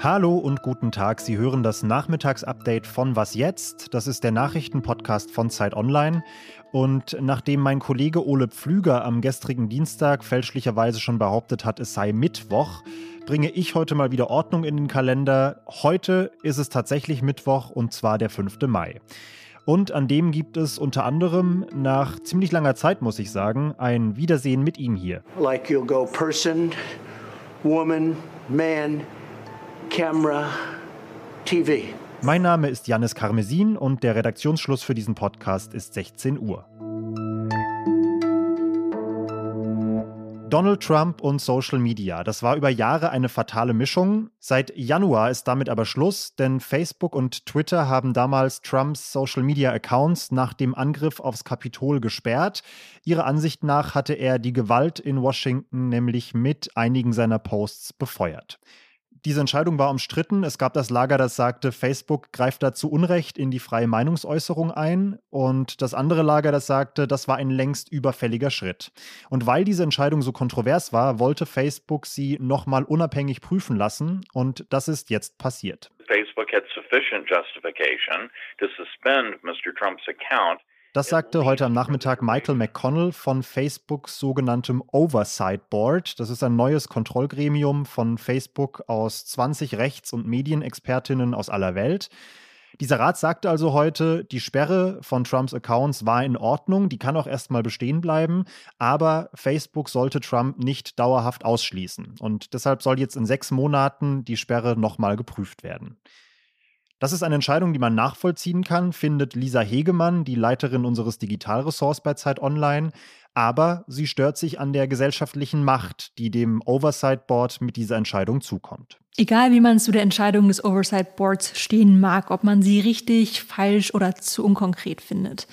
Hallo und guten Tag. Sie hören das Nachmittagsupdate von Was jetzt? Das ist der Nachrichtenpodcast von Zeit Online. Und nachdem mein Kollege Ole Pflüger am gestrigen Dienstag fälschlicherweise schon behauptet hat, es sei Mittwoch, bringe ich heute mal wieder Ordnung in den Kalender. Heute ist es tatsächlich Mittwoch und zwar der 5. Mai. Und an dem gibt es unter anderem nach ziemlich langer Zeit, muss ich sagen, ein Wiedersehen mit ihm hier. Like you'll go person, woman, man, camera, TV. Mein Name ist Janis Karmesin und der Redaktionsschluss für diesen Podcast ist 16 Uhr. Donald Trump und Social Media, das war über Jahre eine fatale Mischung. Seit Januar ist damit aber Schluss, denn Facebook und Twitter haben damals Trumps Social Media Accounts nach dem Angriff aufs Kapitol gesperrt. Ihrer Ansicht nach hatte er die Gewalt in Washington nämlich mit einigen seiner Posts befeuert diese Entscheidung war umstritten. Es gab das Lager, das sagte, Facebook greift da zu Unrecht in die freie Meinungsäußerung ein. Und das andere Lager, das sagte, das war ein längst überfälliger Schritt. Und weil diese Entscheidung so kontrovers war, wollte Facebook sie nochmal unabhängig prüfen lassen. Und das ist jetzt passiert. Facebook had sufficient justification to suspend Mr. Trump's account das sagte heute am Nachmittag Michael McConnell von Facebooks sogenanntem Oversight Board. Das ist ein neues Kontrollgremium von Facebook aus 20 Rechts- und Medienexpertinnen aus aller Welt. Dieser Rat sagte also heute, die Sperre von Trumps Accounts war in Ordnung, die kann auch erstmal bestehen bleiben, aber Facebook sollte Trump nicht dauerhaft ausschließen. Und deshalb soll jetzt in sechs Monaten die Sperre nochmal geprüft werden. Das ist eine Entscheidung, die man nachvollziehen kann, findet Lisa Hegemann, die Leiterin unseres Digitalressorts bei Zeit Online. Aber sie stört sich an der gesellschaftlichen Macht, die dem Oversight Board mit dieser Entscheidung zukommt. Egal wie man zu der Entscheidung des Oversight Boards stehen mag, ob man sie richtig, falsch oder zu unkonkret findet.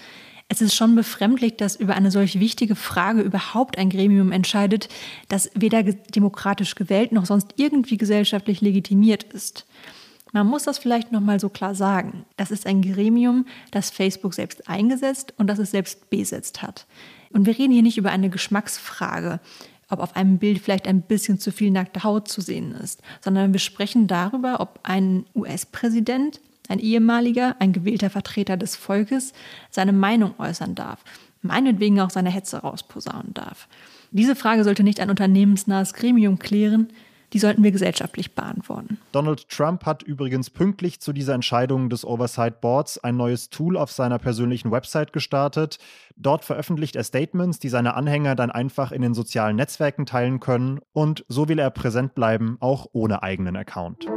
Es ist schon befremdlich, dass über eine solch wichtige Frage überhaupt ein Gremium entscheidet, das weder demokratisch gewählt noch sonst irgendwie gesellschaftlich legitimiert ist. Man muss das vielleicht nochmal so klar sagen. Das ist ein Gremium, das Facebook selbst eingesetzt und das es selbst besetzt hat. Und wir reden hier nicht über eine Geschmacksfrage, ob auf einem Bild vielleicht ein bisschen zu viel nackte Haut zu sehen ist, sondern wir sprechen darüber, ob ein US-Präsident, ein ehemaliger, ein gewählter Vertreter des Volkes seine Meinung äußern darf, meinetwegen auch seine Hetze rausposaunen darf. Diese Frage sollte nicht ein unternehmensnahes Gremium klären, die sollten wir gesellschaftlich beantworten. Donald Trump hat übrigens pünktlich zu dieser Entscheidung des Oversight Boards ein neues Tool auf seiner persönlichen Website gestartet. Dort veröffentlicht er Statements, die seine Anhänger dann einfach in den sozialen Netzwerken teilen können. Und so will er präsent bleiben, auch ohne eigenen Account.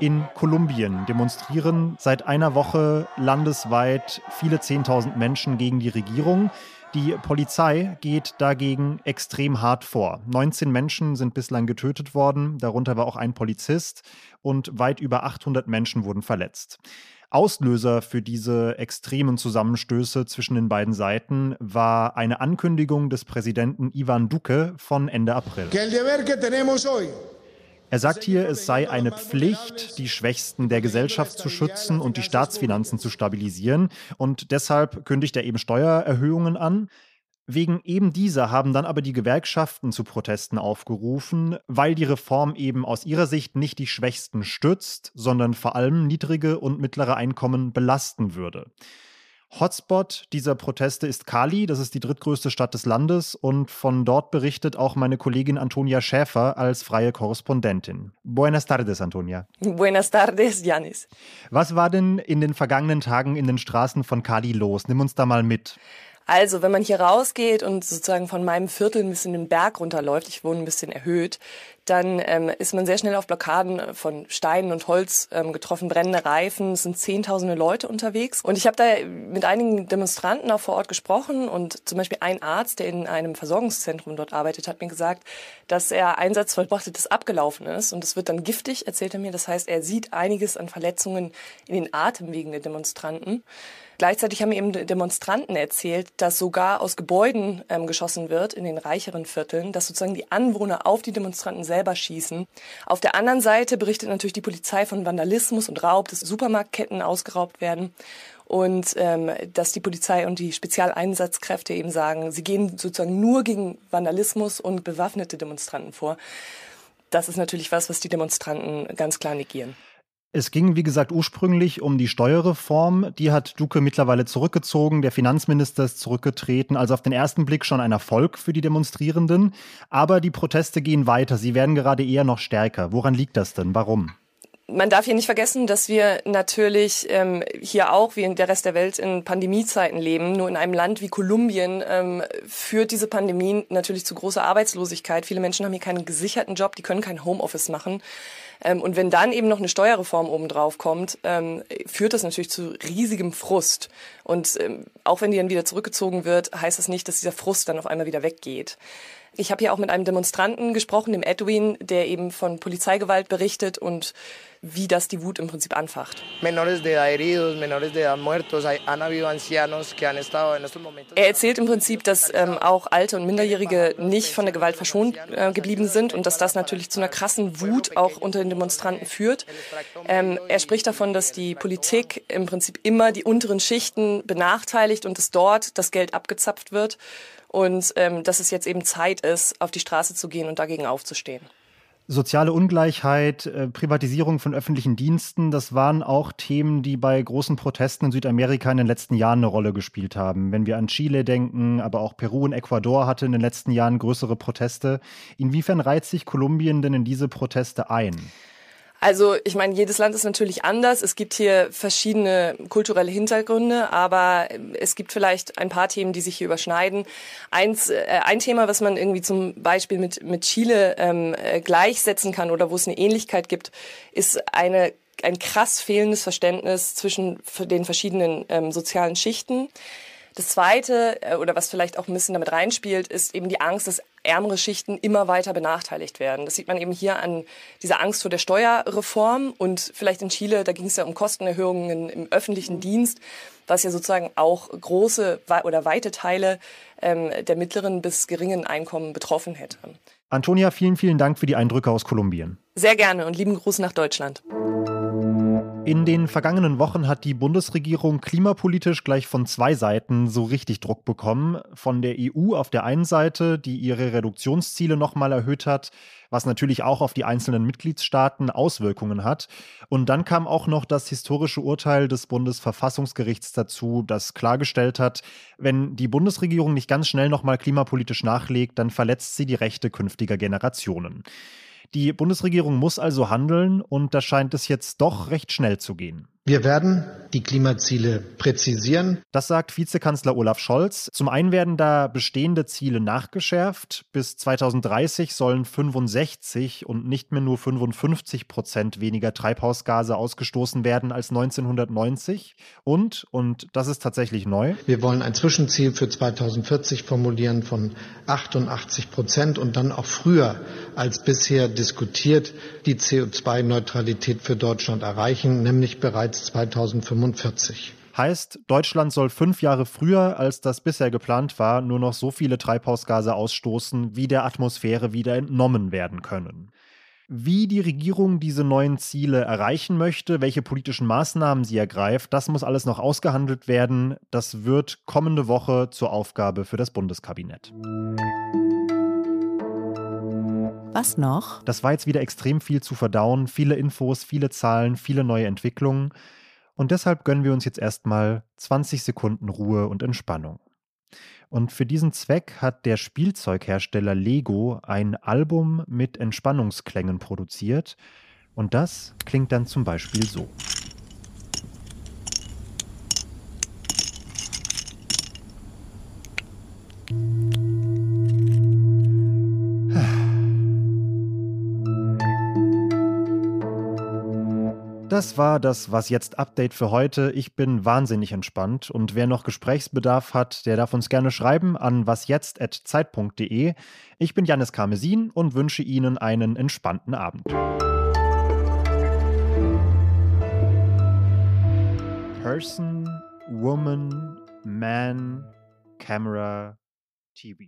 In Kolumbien demonstrieren seit einer Woche landesweit viele Zehntausend Menschen gegen die Regierung. Die Polizei geht dagegen extrem hart vor. 19 Menschen sind bislang getötet worden, darunter war auch ein Polizist und weit über 800 Menschen wurden verletzt. Auslöser für diese extremen Zusammenstöße zwischen den beiden Seiten war eine Ankündigung des Präsidenten Ivan Duque von Ende April. Er sagt hier, es sei eine Pflicht, die Schwächsten der Gesellschaft zu schützen und die Staatsfinanzen zu stabilisieren. Und deshalb kündigt er eben Steuererhöhungen an. Wegen eben dieser haben dann aber die Gewerkschaften zu Protesten aufgerufen, weil die Reform eben aus ihrer Sicht nicht die Schwächsten stützt, sondern vor allem niedrige und mittlere Einkommen belasten würde. Hotspot dieser Proteste ist Cali, das ist die drittgrößte Stadt des Landes und von dort berichtet auch meine Kollegin Antonia Schäfer als freie Korrespondentin. Buenas tardes, Antonia. Buenas tardes, Janis. Was war denn in den vergangenen Tagen in den Straßen von Cali los? Nimm uns da mal mit. Also, wenn man hier rausgeht und sozusagen von meinem Viertel ein bisschen den Berg runterläuft, ich wohne ein bisschen erhöht, dann ähm, ist man sehr schnell auf Blockaden von Steinen und Holz ähm, getroffen, brennende Reifen, es sind zehntausende Leute unterwegs. Und ich habe da mit einigen Demonstranten auch vor Ort gesprochen und zum Beispiel ein Arzt, der in einem Versorgungszentrum dort arbeitet, hat mir gesagt, dass er Einsatz vollbracht das abgelaufen ist und es wird dann giftig, erzählt er mir. Das heißt, er sieht einiges an Verletzungen in den Atemwegen der Demonstranten. Gleichzeitig haben eben Demonstranten erzählt, dass sogar aus Gebäuden ähm, geschossen wird in den reicheren Vierteln, dass sozusagen die Anwohner auf die Demonstranten selber schießen. Auf der anderen Seite berichtet natürlich die Polizei von Vandalismus und Raub, dass Supermarktketten ausgeraubt werden. und ähm, dass die Polizei und die Spezialeinsatzkräfte eben sagen, sie gehen sozusagen nur gegen Vandalismus und bewaffnete Demonstranten vor. Das ist natürlich was, was die Demonstranten ganz klar negieren. Es ging, wie gesagt, ursprünglich um die Steuerreform. Die hat Duque mittlerweile zurückgezogen. Der Finanzminister ist zurückgetreten. Also auf den ersten Blick schon ein Erfolg für die Demonstrierenden. Aber die Proteste gehen weiter. Sie werden gerade eher noch stärker. Woran liegt das denn? Warum? Man darf hier nicht vergessen, dass wir natürlich ähm, hier auch, wie in der Rest der Welt, in Pandemiezeiten leben. Nur in einem Land wie Kolumbien ähm, führt diese Pandemie natürlich zu großer Arbeitslosigkeit. Viele Menschen haben hier keinen gesicherten Job, die können kein Homeoffice machen. Ähm, und wenn dann eben noch eine Steuerreform obendrauf kommt, ähm, führt das natürlich zu riesigem Frust. Und ähm, auch wenn die dann wieder zurückgezogen wird, heißt das nicht, dass dieser Frust dann auf einmal wieder weggeht. Ich habe hier auch mit einem Demonstranten gesprochen, dem Edwin, der eben von Polizeigewalt berichtet und wie das die Wut im Prinzip anfacht. Er erzählt im Prinzip, dass ähm, auch Alte und Minderjährige nicht von der Gewalt verschont äh, geblieben sind und dass das natürlich zu einer krassen Wut auch unter den Demonstranten führt. Ähm, er spricht davon, dass die Politik im Prinzip immer die unteren Schichten benachteiligt und dass dort das Geld abgezapft wird und ähm, dass es jetzt eben Zeit ist, auf die Straße zu gehen und dagegen aufzustehen. Soziale Ungleichheit, äh, Privatisierung von öffentlichen Diensten, das waren auch Themen, die bei großen Protesten in Südamerika in den letzten Jahren eine Rolle gespielt haben. Wenn wir an Chile denken, aber auch Peru und Ecuador hatte in den letzten Jahren größere Proteste. Inwiefern reiht sich Kolumbien denn in diese Proteste ein? Also ich meine, jedes Land ist natürlich anders. Es gibt hier verschiedene kulturelle Hintergründe, aber es gibt vielleicht ein paar Themen, die sich hier überschneiden. Eins, äh, ein Thema, was man irgendwie zum Beispiel mit, mit Chile ähm, äh, gleichsetzen kann oder wo es eine Ähnlichkeit gibt, ist eine ein krass fehlendes Verständnis zwischen den verschiedenen ähm, sozialen Schichten. Das Zweite, äh, oder was vielleicht auch ein bisschen damit reinspielt, ist eben die Angst, dass ärmere Schichten immer weiter benachteiligt werden. Das sieht man eben hier an dieser Angst vor der Steuerreform und vielleicht in Chile, da ging es ja um Kostenerhöhungen im öffentlichen Dienst, was ja sozusagen auch große oder weite Teile ähm, der mittleren bis geringen Einkommen betroffen hätte. Antonia, vielen, vielen Dank für die Eindrücke aus Kolumbien. Sehr gerne und lieben Gruß nach Deutschland. In den vergangenen Wochen hat die Bundesregierung klimapolitisch gleich von zwei Seiten so richtig Druck bekommen. Von der EU auf der einen Seite, die ihre Reduktionsziele nochmal erhöht hat, was natürlich auch auf die einzelnen Mitgliedstaaten Auswirkungen hat. Und dann kam auch noch das historische Urteil des Bundesverfassungsgerichts dazu, das klargestellt hat, wenn die Bundesregierung nicht ganz schnell nochmal klimapolitisch nachlegt, dann verletzt sie die Rechte künftiger Generationen. Die Bundesregierung muss also handeln und da scheint es jetzt doch recht schnell zu gehen. Wir werden die Klimaziele präzisieren. Das sagt Vizekanzler Olaf Scholz. Zum einen werden da bestehende Ziele nachgeschärft. Bis 2030 sollen 65 und nicht mehr nur 55 Prozent weniger Treibhausgase ausgestoßen werden als 1990. Und, und das ist tatsächlich neu. Wir wollen ein Zwischenziel für 2040 formulieren von 88 Prozent und dann auch früher als bisher diskutiert die CO2-Neutralität für Deutschland erreichen, nämlich bereits bereits 2045. Heißt, Deutschland soll fünf Jahre früher, als das bisher geplant war, nur noch so viele Treibhausgase ausstoßen, wie der Atmosphäre wieder entnommen werden können. Wie die Regierung diese neuen Ziele erreichen möchte, welche politischen Maßnahmen sie ergreift, das muss alles noch ausgehandelt werden. Das wird kommende Woche zur Aufgabe für das Bundeskabinett. Was noch? Das war jetzt wieder extrem viel zu verdauen, viele Infos, viele Zahlen, viele neue Entwicklungen. Und deshalb gönnen wir uns jetzt erstmal 20 Sekunden Ruhe und Entspannung. Und für diesen Zweck hat der Spielzeughersteller Lego ein Album mit Entspannungsklängen produziert. Und das klingt dann zum Beispiel so. Das war das Was jetzt Update für heute. Ich bin wahnsinnig entspannt und wer noch Gesprächsbedarf hat, der darf uns gerne schreiben an wasjetzt@zeit.de. Ich bin Janis Karmesin und wünsche Ihnen einen entspannten Abend. Person, Woman, Man, Camera, TV.